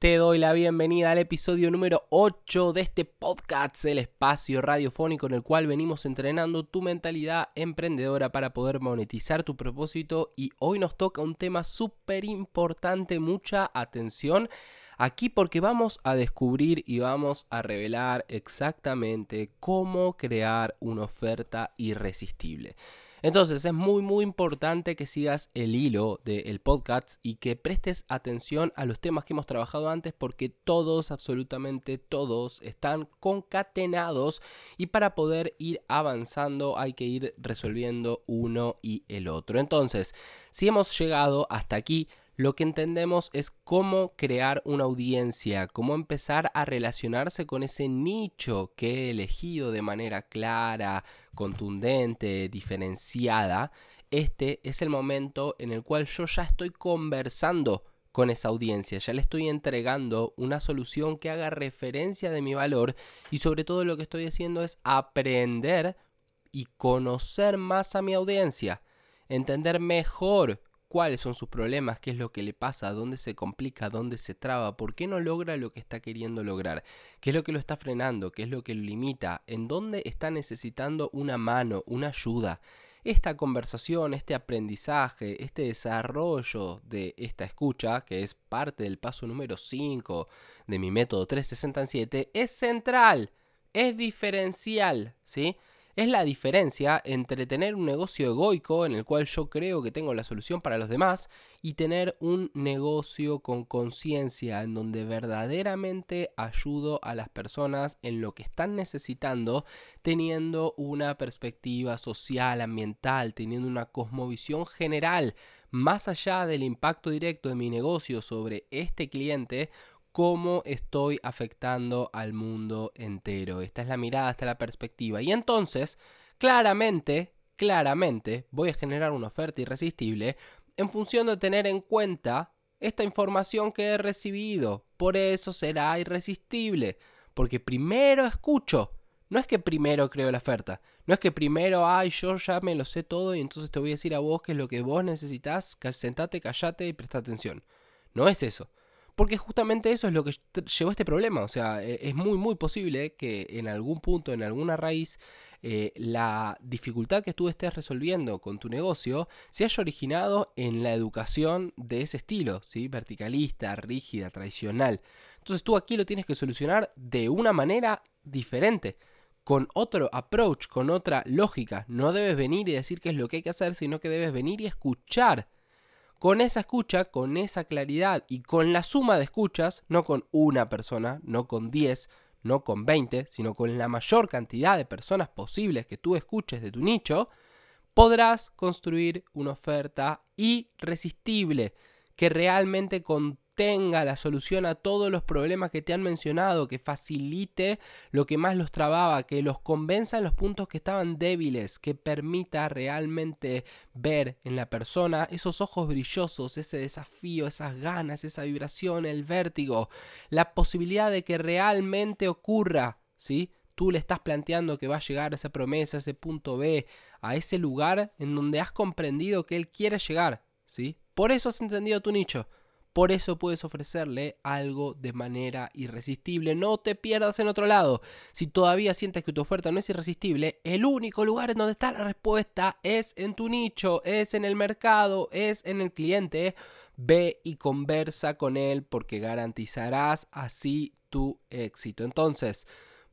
Te doy la bienvenida al episodio número 8 de este podcast, el espacio radiofónico en el cual venimos entrenando tu mentalidad emprendedora para poder monetizar tu propósito y hoy nos toca un tema súper importante, mucha atención aquí porque vamos a descubrir y vamos a revelar exactamente cómo crear una oferta irresistible. Entonces es muy muy importante que sigas el hilo del podcast y que prestes atención a los temas que hemos trabajado antes porque todos, absolutamente todos, están concatenados y para poder ir avanzando hay que ir resolviendo uno y el otro. Entonces, si hemos llegado hasta aquí, lo que entendemos es cómo crear una audiencia, cómo empezar a relacionarse con ese nicho que he elegido de manera clara, contundente, diferenciada. Este es el momento en el cual yo ya estoy conversando con esa audiencia, ya le estoy entregando una solución que haga referencia de mi valor y sobre todo lo que estoy haciendo es aprender y conocer más a mi audiencia, entender mejor cuáles son sus problemas, qué es lo que le pasa, dónde se complica, dónde se traba, por qué no logra lo que está queriendo lograr, qué es lo que lo está frenando, qué es lo que lo limita, en dónde está necesitando una mano, una ayuda. Esta conversación, este aprendizaje, este desarrollo de esta escucha, que es parte del paso número 5 de mi método 367, es central, es diferencial, ¿sí? Es la diferencia entre tener un negocio egoico en el cual yo creo que tengo la solución para los demás y tener un negocio con conciencia en donde verdaderamente ayudo a las personas en lo que están necesitando teniendo una perspectiva social, ambiental, teniendo una cosmovisión general más allá del impacto directo de mi negocio sobre este cliente cómo estoy afectando al mundo entero. Esta es la mirada, esta es la perspectiva. Y entonces, claramente, claramente, voy a generar una oferta irresistible en función de tener en cuenta esta información que he recibido. Por eso será irresistible. Porque primero escucho. No es que primero creo la oferta. No es que primero, ay, yo ya me lo sé todo y entonces te voy a decir a vos qué es lo que vos necesitas. Sentate, callate y presta atención. No es eso. Porque justamente eso es lo que llevó a este problema. O sea, e, es muy, muy posible que en algún punto, en alguna raíz, eh, la dificultad que tú estés resolviendo con tu negocio se haya originado en la educación de ese estilo, ¿sí? Verticalista, rígida, tradicional. Entonces tú aquí lo tienes que solucionar de una manera diferente con otro approach, con otra lógica. No debes venir y decir qué es lo que hay que hacer, sino que debes venir y escuchar con esa escucha, con esa claridad y con la suma de escuchas, no con una persona, no con 10, no con 20, sino con la mayor cantidad de personas posibles que tú escuches de tu nicho, podrás construir una oferta irresistible que realmente con tenga la solución a todos los problemas que te han mencionado, que facilite lo que más los trababa, que los convenza en los puntos que estaban débiles, que permita realmente ver en la persona esos ojos brillosos, ese desafío, esas ganas, esa vibración, el vértigo, la posibilidad de que realmente ocurra, ¿sí? Tú le estás planteando que va a llegar a esa promesa, a ese punto B, a ese lugar en donde has comprendido que él quiere llegar, ¿sí? Por eso has entendido tu nicho. Por eso puedes ofrecerle algo de manera irresistible. No te pierdas en otro lado. Si todavía sientes que tu oferta no es irresistible, el único lugar en donde está la respuesta es en tu nicho, es en el mercado, es en el cliente. Ve y conversa con él porque garantizarás así tu éxito. Entonces,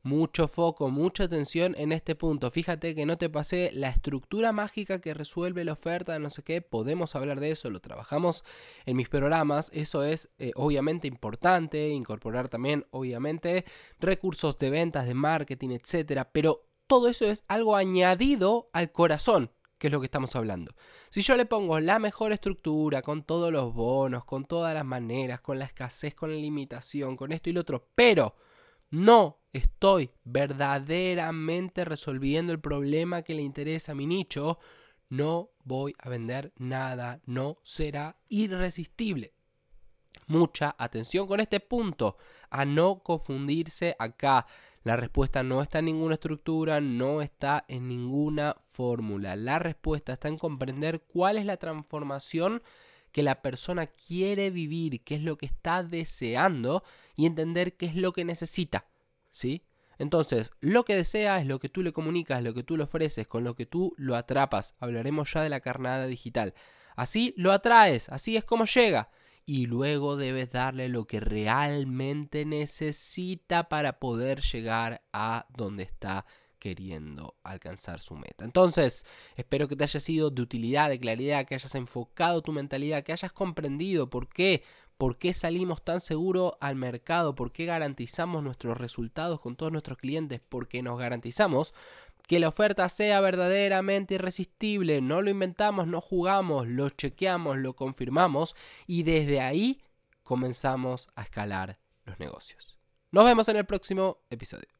mucho foco, mucha atención en este punto. Fíjate que no te pasé la estructura mágica que resuelve la oferta, no sé qué, podemos hablar de eso, lo trabajamos en mis programas, eso es eh, obviamente importante, incorporar también obviamente recursos de ventas, de marketing, etcétera, pero todo eso es algo añadido al corazón, que es lo que estamos hablando. Si yo le pongo la mejor estructura, con todos los bonos, con todas las maneras, con la escasez, con la limitación, con esto y lo otro, pero no estoy verdaderamente resolviendo el problema que le interesa a mi nicho, no voy a vender nada, no será irresistible. Mucha atención con este punto, a no confundirse acá. La respuesta no está en ninguna estructura, no está en ninguna fórmula. La respuesta está en comprender cuál es la transformación que la persona quiere vivir, qué es lo que está deseando y entender qué es lo que necesita, ¿sí? Entonces, lo que desea es lo que tú le comunicas, lo que tú le ofreces, con lo que tú lo atrapas. Hablaremos ya de la carnada digital. Así lo atraes, así es como llega. Y luego debes darle lo que realmente necesita para poder llegar a donde está queriendo alcanzar su meta. Entonces, espero que te haya sido de utilidad, de claridad, que hayas enfocado tu mentalidad, que hayas comprendido por qué ¿Por qué salimos tan seguro al mercado? ¿Por qué garantizamos nuestros resultados con todos nuestros clientes? Porque nos garantizamos que la oferta sea verdaderamente irresistible. No lo inventamos, no jugamos, lo chequeamos, lo confirmamos y desde ahí comenzamos a escalar los negocios. Nos vemos en el próximo episodio.